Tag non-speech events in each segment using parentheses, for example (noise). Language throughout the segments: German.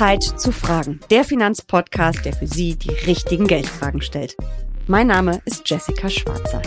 Zeit zu fragen. Der Finanzpodcast, der für Sie die richtigen Geldfragen stellt. Mein Name ist Jessica Schwarzer.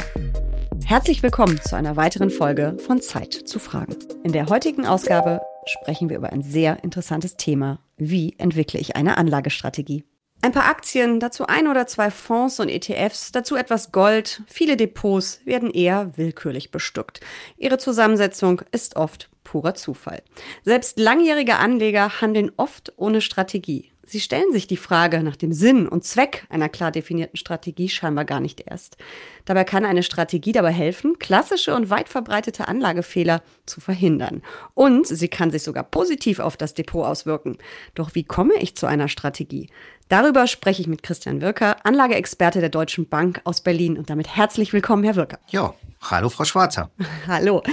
Herzlich willkommen zu einer weiteren Folge von Zeit zu fragen. In der heutigen Ausgabe sprechen wir über ein sehr interessantes Thema. Wie entwickle ich eine Anlagestrategie? Ein paar Aktien, dazu ein oder zwei Fonds und ETFs, dazu etwas Gold, viele Depots werden eher willkürlich bestückt. Ihre Zusammensetzung ist oft purer Zufall. Selbst langjährige Anleger handeln oft ohne Strategie. Sie stellen sich die Frage nach dem Sinn und Zweck einer klar definierten Strategie scheinbar gar nicht erst. Dabei kann eine Strategie dabei helfen, klassische und weit verbreitete Anlagefehler zu verhindern. Und sie kann sich sogar positiv auf das Depot auswirken. Doch wie komme ich zu einer Strategie? Darüber spreche ich mit Christian Wirker, Anlageexperte der Deutschen Bank aus Berlin. Und damit herzlich willkommen, Herr Wirker. Ja, hallo, Frau Schwarzer. (laughs) hallo.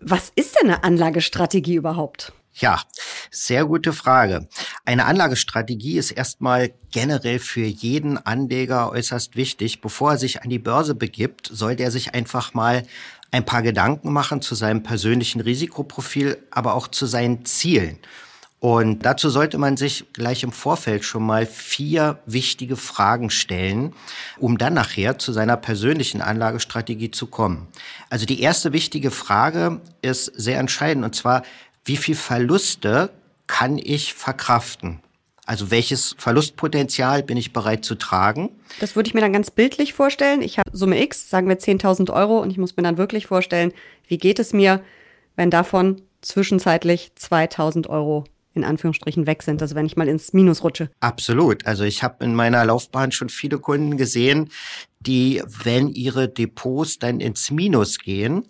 Was ist denn eine Anlagestrategie überhaupt? Ja, sehr gute Frage. Eine Anlagestrategie ist erstmal generell für jeden Anleger äußerst wichtig. Bevor er sich an die Börse begibt, sollte er sich einfach mal ein paar Gedanken machen zu seinem persönlichen Risikoprofil, aber auch zu seinen Zielen. Und dazu sollte man sich gleich im Vorfeld schon mal vier wichtige Fragen stellen, um dann nachher zu seiner persönlichen Anlagestrategie zu kommen. Also die erste wichtige Frage ist sehr entscheidend, und zwar, wie viel Verluste kann ich verkraften? Also welches Verlustpotenzial bin ich bereit zu tragen? Das würde ich mir dann ganz bildlich vorstellen. Ich habe Summe X, sagen wir 10.000 Euro, und ich muss mir dann wirklich vorstellen, wie geht es mir, wenn davon zwischenzeitlich 2.000 Euro in Anführungsstrichen weg sind, also wenn ich mal ins Minus rutsche. Absolut. Also ich habe in meiner Laufbahn schon viele Kunden gesehen, die, wenn ihre Depots dann ins Minus gehen,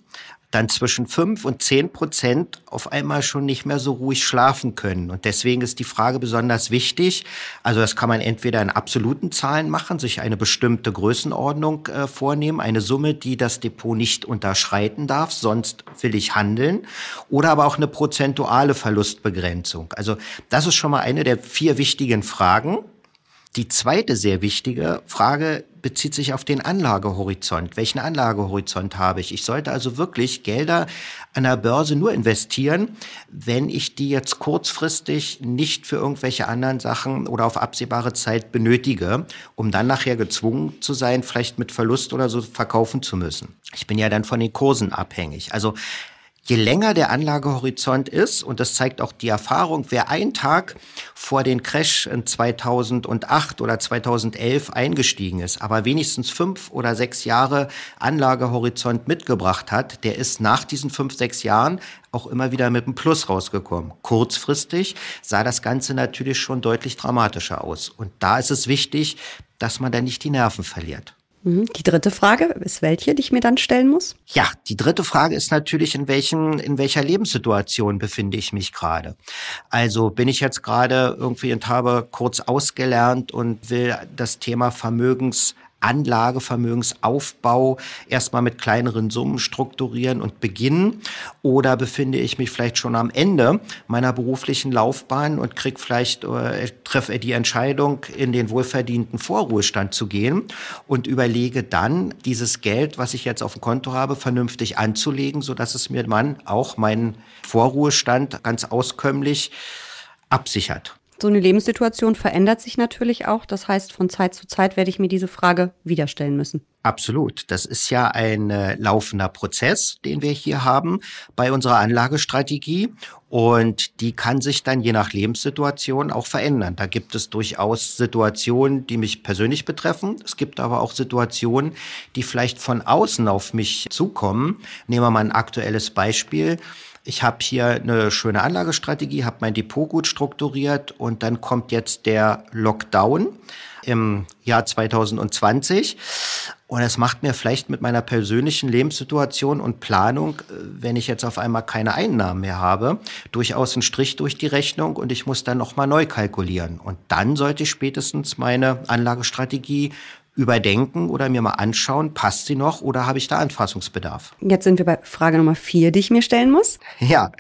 dann zwischen fünf und zehn Prozent auf einmal schon nicht mehr so ruhig schlafen können. Und deswegen ist die Frage besonders wichtig. Also das kann man entweder in absoluten Zahlen machen, sich eine bestimmte Größenordnung äh, vornehmen, eine Summe, die das Depot nicht unterschreiten darf, sonst will ich handeln, oder aber auch eine prozentuale Verlustbegrenzung. Also das ist schon mal eine der vier wichtigen Fragen. Die zweite sehr wichtige Frage bezieht sich auf den Anlagehorizont. Welchen Anlagehorizont habe ich? Ich sollte also wirklich Gelder an der Börse nur investieren, wenn ich die jetzt kurzfristig nicht für irgendwelche anderen Sachen oder auf absehbare Zeit benötige, um dann nachher gezwungen zu sein, vielleicht mit Verlust oder so verkaufen zu müssen. Ich bin ja dann von den Kursen abhängig. Also je länger der Anlagehorizont ist, und das zeigt auch die Erfahrung, wer einen Tag vor den Crash in 2008 oder 2011 eingestiegen ist, aber wenigstens fünf oder sechs Jahre Anlagehorizont mitgebracht hat, der ist nach diesen fünf, sechs Jahren auch immer wieder mit einem Plus rausgekommen. Kurzfristig sah das Ganze natürlich schon deutlich dramatischer aus. Und da ist es wichtig, dass man da nicht die Nerven verliert. Mhm. Die dritte Frage ist welche, die ich mir dann stellen muss? Ja, die dritte Frage ist natürlich, in welchen, in welcher Lebenssituation befinde ich mich gerade? Also bin ich jetzt gerade irgendwie und habe kurz ausgelernt und will das Thema Vermögens Anlagevermögensaufbau erstmal mit kleineren Summen strukturieren und beginnen? Oder befinde ich mich vielleicht schon am Ende meiner beruflichen Laufbahn und krieg vielleicht, äh, treffe die Entscheidung, in den wohlverdienten Vorruhestand zu gehen und überlege dann, dieses Geld, was ich jetzt auf dem Konto habe, vernünftig anzulegen, so dass es mir dann auch meinen Vorruhestand ganz auskömmlich absichert. So eine Lebenssituation verändert sich natürlich auch. Das heißt, von Zeit zu Zeit werde ich mir diese Frage wieder stellen müssen. Absolut. Das ist ja ein äh, laufender Prozess, den wir hier haben bei unserer Anlagestrategie. Und die kann sich dann je nach Lebenssituation auch verändern. Da gibt es durchaus Situationen, die mich persönlich betreffen. Es gibt aber auch Situationen, die vielleicht von außen auf mich zukommen. Nehmen wir mal ein aktuelles Beispiel ich habe hier eine schöne Anlagestrategie, habe mein Depot gut strukturiert und dann kommt jetzt der Lockdown im Jahr 2020. Und es macht mir vielleicht mit meiner persönlichen Lebenssituation und Planung, äh, wenn ich jetzt auf einmal keine Einnahmen mehr habe, durchaus einen Strich durch die Rechnung und ich muss dann nochmal neu kalkulieren. Und dann sollte ich spätestens meine Anlagestrategie überdenken oder mir mal anschauen, passt sie noch oder habe ich da Anfassungsbedarf? Jetzt sind wir bei Frage Nummer vier, die ich mir stellen muss. Ja,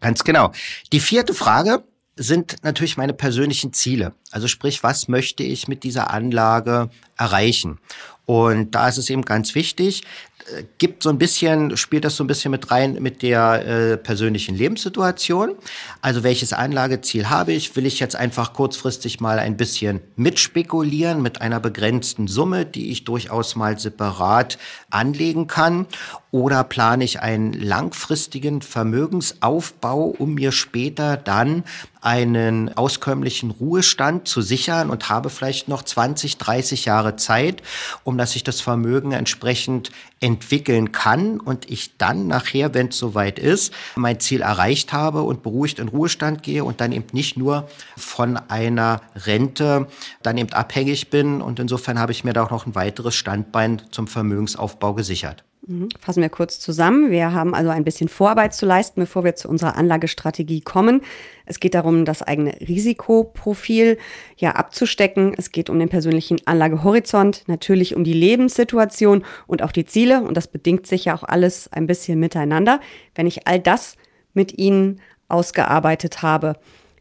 ganz genau. Die vierte Frage sind natürlich meine persönlichen Ziele. Also sprich, was möchte ich mit dieser Anlage erreichen? Und da ist es eben ganz wichtig, äh, gibt so ein bisschen, spielt das so ein bisschen mit rein mit der äh, persönlichen Lebenssituation. Also welches Anlageziel habe ich? Will ich jetzt einfach kurzfristig mal ein bisschen mitspekulieren mit einer begrenzten Summe, die ich durchaus mal separat anlegen kann? Oder plane ich einen langfristigen Vermögensaufbau, um mir später dann einen auskömmlichen Ruhestand zu sichern und habe vielleicht noch 20, 30 Jahre Zeit, um dass ich das Vermögen entsprechend entwickeln kann und ich dann nachher, wenn es soweit ist, mein Ziel erreicht habe und beruhigt in Ruhestand gehe und dann eben nicht nur von einer Rente dann eben abhängig bin. Und insofern habe ich mir da auch noch ein weiteres Standbein zum Vermögensaufbau gesichert. Mhm. Fassen wir kurz zusammen. Wir haben also ein bisschen Vorarbeit zu leisten, bevor wir zu unserer Anlagestrategie kommen. Es geht darum, das eigene Risikoprofil ja abzustecken. Es geht um den persönlichen Anlagehorizont, natürlich um die Lebenssituation und auch die Ziele. Und das bedingt sich ja auch alles ein bisschen miteinander. Wenn ich all das mit Ihnen ausgearbeitet habe,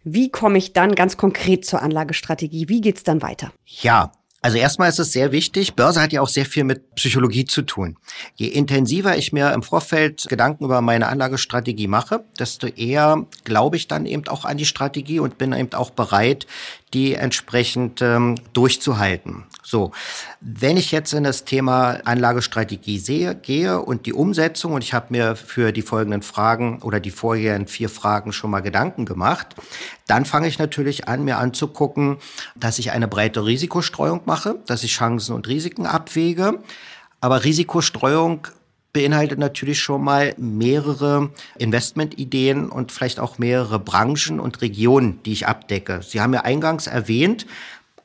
wie komme ich dann ganz konkret zur Anlagestrategie? Wie geht's dann weiter? Ja, also erstmal ist es sehr wichtig, Börse hat ja auch sehr viel mit Psychologie zu tun. Je intensiver ich mir im Vorfeld Gedanken über meine Anlagestrategie mache, desto eher glaube ich dann eben auch an die Strategie und bin eben auch bereit, die entsprechend ähm, durchzuhalten. So, wenn ich jetzt in das Thema Anlagestrategie sehe, gehe und die Umsetzung, und ich habe mir für die folgenden Fragen oder die vorherigen vier Fragen schon mal Gedanken gemacht, dann fange ich natürlich an, mir anzugucken, dass ich eine breite Risikostreuung mache, dass ich Chancen und Risiken abwäge. Aber Risikostreuung beinhaltet natürlich schon mal mehrere Investmentideen und vielleicht auch mehrere Branchen und Regionen, die ich abdecke. Sie haben ja eingangs erwähnt,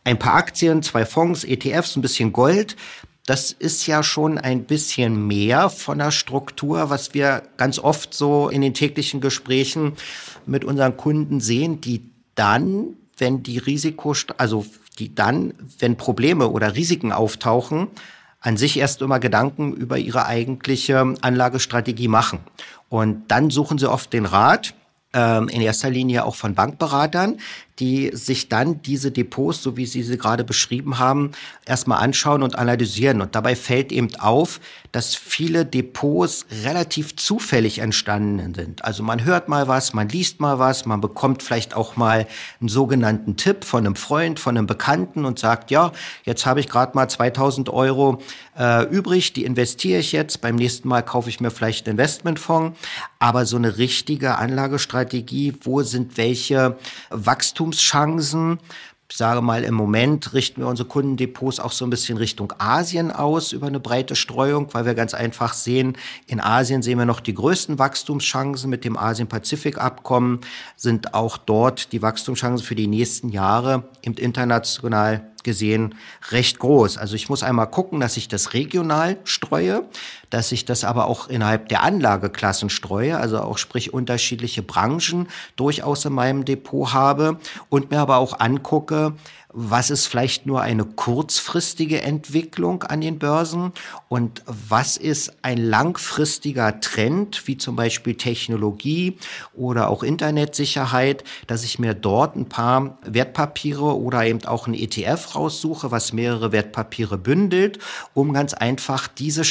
ein paar Aktien, zwei Fonds, ETFs, ein bisschen Gold. Das ist ja schon ein bisschen mehr von der Struktur, was wir ganz oft so in den täglichen Gesprächen mit unseren Kunden sehen, die dann, wenn die Risiko, also die dann, wenn Probleme oder Risiken auftauchen, an sich erst immer Gedanken über ihre eigentliche Anlagestrategie machen. Und dann suchen sie oft den Rat, ähm, in erster Linie auch von Bankberatern, die sich dann diese Depots, so wie Sie sie gerade beschrieben haben, erstmal anschauen und analysieren. Und dabei fällt eben auf, dass viele Depots relativ zufällig entstanden sind. Also man hört mal was, man liest mal was, man bekommt vielleicht auch mal einen sogenannten Tipp von einem Freund, von einem Bekannten und sagt, ja, jetzt habe ich gerade mal 2000 Euro äh, übrig, die investiere ich jetzt, beim nächsten Mal kaufe ich mir vielleicht einen Investmentfonds. Aber so eine richtige Anlagestrategie, wo sind welche Wachstum Wachstumschancen. Ich sage mal, im Moment richten wir unsere Kundendepots auch so ein bisschen Richtung Asien aus über eine breite Streuung, weil wir ganz einfach sehen, in Asien sehen wir noch die größten Wachstumschancen mit dem Asien-Pazifik-Abkommen, sind auch dort die Wachstumschancen für die nächsten Jahre im international gesehen recht groß. Also ich muss einmal gucken, dass ich das regional streue, dass ich das aber auch innerhalb der Anlageklassen streue, also auch sprich unterschiedliche Branchen durchaus in meinem Depot habe und mir aber auch angucke, was ist vielleicht nur eine kurzfristige Entwicklung an den Börsen und was ist ein langfristiger Trend, wie zum Beispiel Technologie oder auch Internetsicherheit, dass ich mir dort ein paar Wertpapiere oder eben auch ein ETF raussuche, was mehrere Wertpapiere bündelt, um ganz einfach diese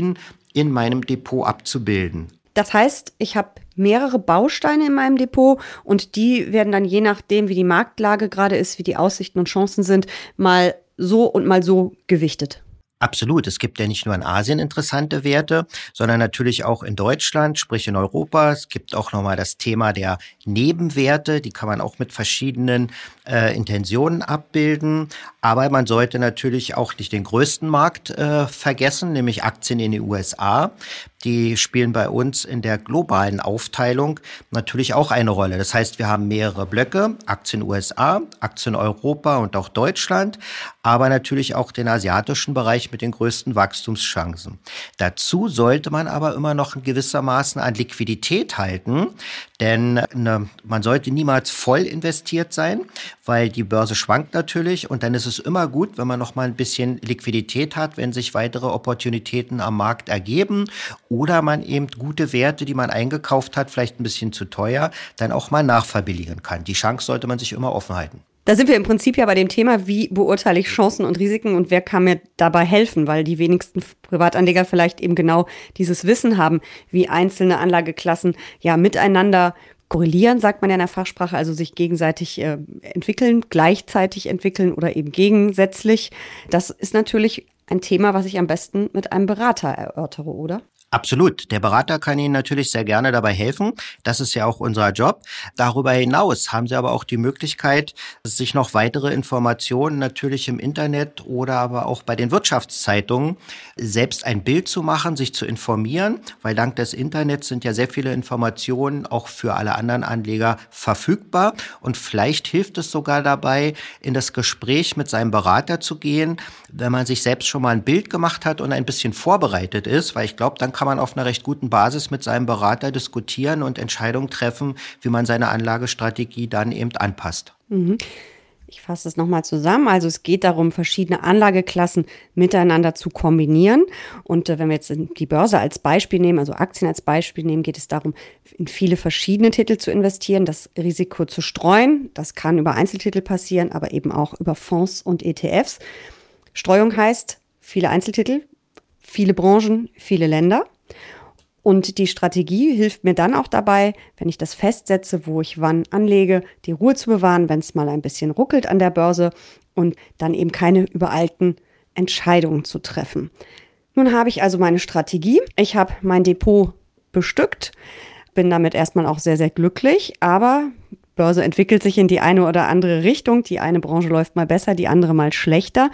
Strategien in meinem Depot abzubilden. Das heißt, ich habe mehrere Bausteine in meinem Depot und die werden dann je nachdem, wie die Marktlage gerade ist, wie die Aussichten und Chancen sind, mal so und mal so gewichtet. Absolut. Es gibt ja nicht nur in Asien interessante Werte, sondern natürlich auch in Deutschland, sprich in Europa. Es gibt auch nochmal das Thema der Nebenwerte. Die kann man auch mit verschiedenen äh, Intentionen abbilden. Aber man sollte natürlich auch nicht den größten Markt äh, vergessen, nämlich Aktien in den USA. Die spielen bei uns in der globalen Aufteilung natürlich auch eine Rolle. Das heißt, wir haben mehrere Blöcke, Aktien USA, Aktien Europa und auch Deutschland, aber natürlich auch den asiatischen Bereich mit den größten Wachstumschancen. Dazu sollte man aber immer noch gewissermaßen an Liquidität halten, denn ne, man sollte niemals voll investiert sein, weil die Börse schwankt natürlich und dann ist es immer gut, wenn man noch mal ein bisschen Liquidität hat, wenn sich weitere Opportunitäten am Markt ergeben oder man eben gute Werte, die man eingekauft hat, vielleicht ein bisschen zu teuer, dann auch mal nachverbilligen kann. Die Chance sollte man sich immer offen halten. Da sind wir im Prinzip ja bei dem Thema, wie beurteile ich Chancen und Risiken und wer kann mir dabei helfen, weil die wenigsten Privatanleger vielleicht eben genau dieses Wissen haben, wie einzelne Anlageklassen ja miteinander korrelieren, sagt man ja in der Fachsprache, also sich gegenseitig äh, entwickeln, gleichzeitig entwickeln oder eben gegensätzlich. Das ist natürlich ein Thema, was ich am besten mit einem Berater erörtere, oder? Absolut. Der Berater kann Ihnen natürlich sehr gerne dabei helfen. Das ist ja auch unser Job. Darüber hinaus haben Sie aber auch die Möglichkeit, sich noch weitere Informationen natürlich im Internet oder aber auch bei den Wirtschaftszeitungen selbst ein Bild zu machen, sich zu informieren, weil dank des Internets sind ja sehr viele Informationen auch für alle anderen Anleger verfügbar. Und vielleicht hilft es sogar dabei, in das Gespräch mit seinem Berater zu gehen, wenn man sich selbst schon mal ein Bild gemacht hat und ein bisschen vorbereitet ist, weil ich glaube, dann kann man auf einer recht guten Basis mit seinem Berater diskutieren und Entscheidungen treffen, wie man seine Anlagestrategie dann eben anpasst. Mhm. Ich fasse es nochmal zusammen. Also es geht darum, verschiedene Anlageklassen miteinander zu kombinieren. Und äh, wenn wir jetzt die Börse als Beispiel nehmen, also Aktien als Beispiel nehmen, geht es darum, in viele verschiedene Titel zu investieren, das Risiko zu streuen. Das kann über Einzeltitel passieren, aber eben auch über Fonds und ETFs. Streuung heißt viele Einzeltitel, viele Branchen, viele Länder. Und die Strategie hilft mir dann auch dabei, wenn ich das festsetze, wo ich wann anlege, die Ruhe zu bewahren, wenn es mal ein bisschen ruckelt an der Börse und dann eben keine übereilten Entscheidungen zu treffen. Nun habe ich also meine Strategie. Ich habe mein Depot bestückt, bin damit erstmal auch sehr, sehr glücklich, aber Börse entwickelt sich in die eine oder andere Richtung. Die eine Branche läuft mal besser, die andere mal schlechter.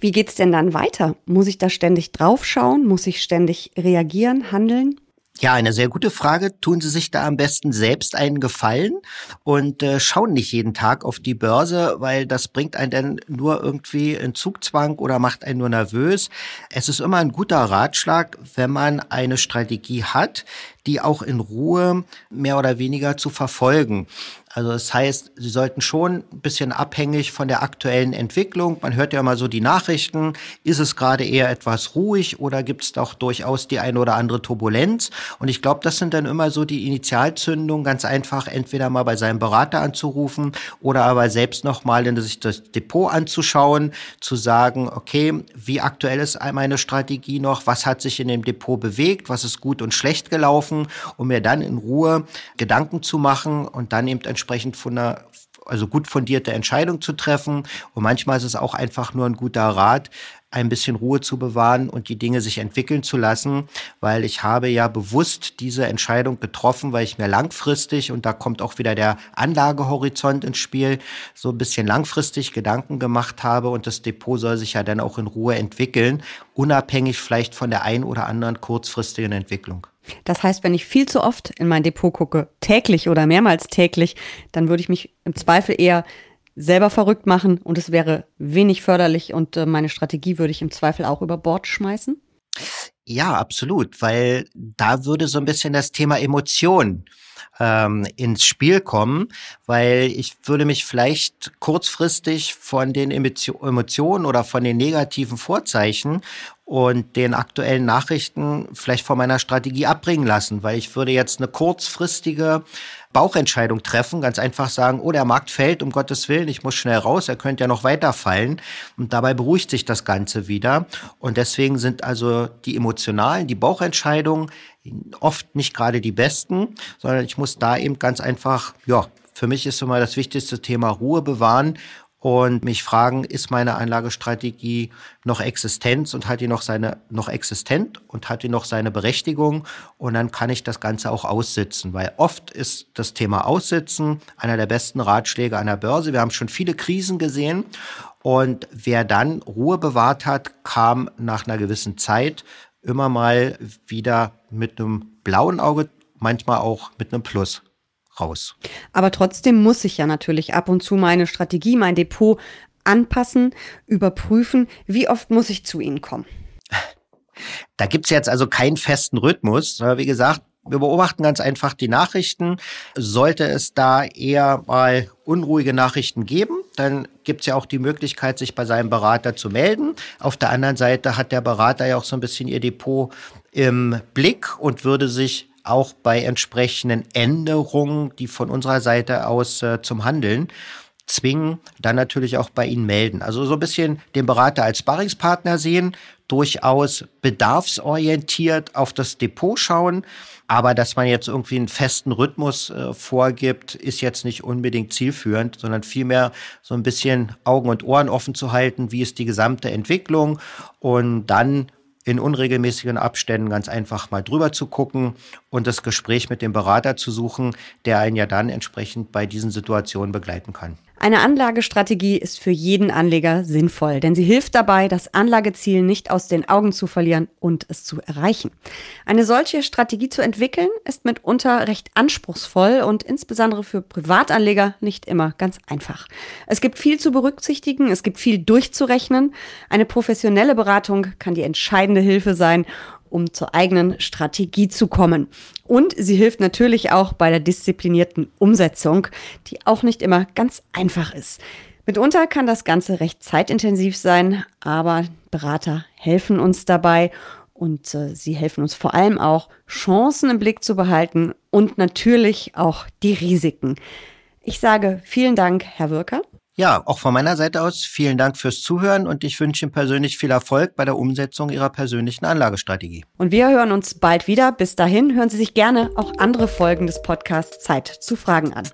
Wie geht's denn dann weiter? Muss ich da ständig draufschauen? Muss ich ständig reagieren, handeln? Ja, eine sehr gute Frage. Tun Sie sich da am besten selbst einen Gefallen und äh, schauen nicht jeden Tag auf die Börse, weil das bringt einen dann nur irgendwie in Zugzwang oder macht einen nur nervös. Es ist immer ein guter Ratschlag, wenn man eine Strategie hat, die auch in Ruhe mehr oder weniger zu verfolgen. Also das heißt, sie sollten schon ein bisschen abhängig von der aktuellen Entwicklung. Man hört ja immer so die Nachrichten. Ist es gerade eher etwas ruhig oder gibt es doch durchaus die eine oder andere Turbulenz? Und ich glaube, das sind dann immer so die Initialzündungen, ganz einfach entweder mal bei seinem Berater anzurufen oder aber selbst nochmal in sich das Depot anzuschauen, zu sagen, okay, wie aktuell ist meine Strategie noch? Was hat sich in dem Depot bewegt? Was ist gut und schlecht gelaufen? Um mir dann in Ruhe Gedanken zu machen und dann eben entsprechend von einer also gut fundierte Entscheidung zu treffen. Und manchmal ist es auch einfach nur ein guter Rat, ein bisschen Ruhe zu bewahren und die Dinge sich entwickeln zu lassen, weil ich habe ja bewusst diese Entscheidung getroffen, weil ich mir langfristig, und da kommt auch wieder der Anlagehorizont ins Spiel, so ein bisschen langfristig Gedanken gemacht habe und das Depot soll sich ja dann auch in Ruhe entwickeln, unabhängig vielleicht von der ein oder anderen kurzfristigen Entwicklung. Das heißt, wenn ich viel zu oft in mein Depot gucke, täglich oder mehrmals täglich, dann würde ich mich im Zweifel eher selber verrückt machen und es wäre wenig förderlich und äh, meine Strategie würde ich im Zweifel auch über Bord schmeißen? Ja, absolut, weil da würde so ein bisschen das Thema Emotion ähm, ins Spiel kommen, weil ich würde mich vielleicht kurzfristig von den Emotionen oder von den negativen Vorzeichen und den aktuellen Nachrichten vielleicht von meiner Strategie abbringen lassen, weil ich würde jetzt eine kurzfristige Bauchentscheidung treffen, ganz einfach sagen, oh, der Markt fällt, um Gottes Willen, ich muss schnell raus, er könnte ja noch weiter fallen. Und dabei beruhigt sich das Ganze wieder. Und deswegen sind also die emotionalen, die Bauchentscheidungen oft nicht gerade die besten, sondern ich muss da eben ganz einfach, ja, für mich ist immer das wichtigste Thema Ruhe bewahren und mich fragen, ist meine Anlagestrategie noch existent und hat die noch seine, noch existent und hat die noch seine Berechtigung? Und dann kann ich das Ganze auch aussitzen, weil oft ist das Thema Aussitzen einer der besten Ratschläge einer Börse. Wir haben schon viele Krisen gesehen und wer dann Ruhe bewahrt hat, kam nach einer gewissen Zeit immer mal wieder mit einem blauen Auge, manchmal auch mit einem Plus raus. Aber trotzdem muss ich ja natürlich ab und zu meine Strategie, mein Depot anpassen, überprüfen. Wie oft muss ich zu Ihnen kommen? (laughs) Da gibt's jetzt also keinen festen Rhythmus. Wie gesagt, wir beobachten ganz einfach die Nachrichten. Sollte es da eher mal unruhige Nachrichten geben, dann gibt's ja auch die Möglichkeit, sich bei seinem Berater zu melden. Auf der anderen Seite hat der Berater ja auch so ein bisschen ihr Depot im Blick und würde sich auch bei entsprechenden Änderungen, die von unserer Seite aus äh, zum Handeln zwingen, dann natürlich auch bei Ihnen melden. Also so ein bisschen den Berater als Sparringspartner sehen, durchaus bedarfsorientiert auf das Depot schauen. Aber dass man jetzt irgendwie einen festen Rhythmus äh, vorgibt, ist jetzt nicht unbedingt zielführend, sondern vielmehr so ein bisschen Augen und Ohren offen zu halten, wie ist die gesamte Entwicklung und dann in unregelmäßigen Abständen ganz einfach mal drüber zu gucken und das Gespräch mit dem Berater zu suchen, der einen ja dann entsprechend bei diesen Situationen begleiten kann. Eine Anlagestrategie ist für jeden Anleger sinnvoll, denn sie hilft dabei, das Anlageziel nicht aus den Augen zu verlieren und es zu erreichen. Eine solche Strategie zu entwickeln, ist mitunter recht anspruchsvoll und insbesondere für Privatanleger nicht immer ganz einfach. Es gibt viel zu berücksichtigen, es gibt viel durchzurechnen. Eine professionelle Beratung kann die entscheidende Hilfe sein um zur eigenen Strategie zu kommen. Und sie hilft natürlich auch bei der disziplinierten Umsetzung, die auch nicht immer ganz einfach ist. Mitunter kann das Ganze recht zeitintensiv sein, aber Berater helfen uns dabei und äh, sie helfen uns vor allem auch, Chancen im Blick zu behalten und natürlich auch die Risiken. Ich sage vielen Dank, Herr Wirker. Ja, auch von meiner Seite aus vielen Dank fürs Zuhören und ich wünsche Ihnen persönlich viel Erfolg bei der Umsetzung Ihrer persönlichen Anlagestrategie. Und wir hören uns bald wieder. Bis dahin hören Sie sich gerne auch andere Folgen des Podcasts Zeit zu Fragen an.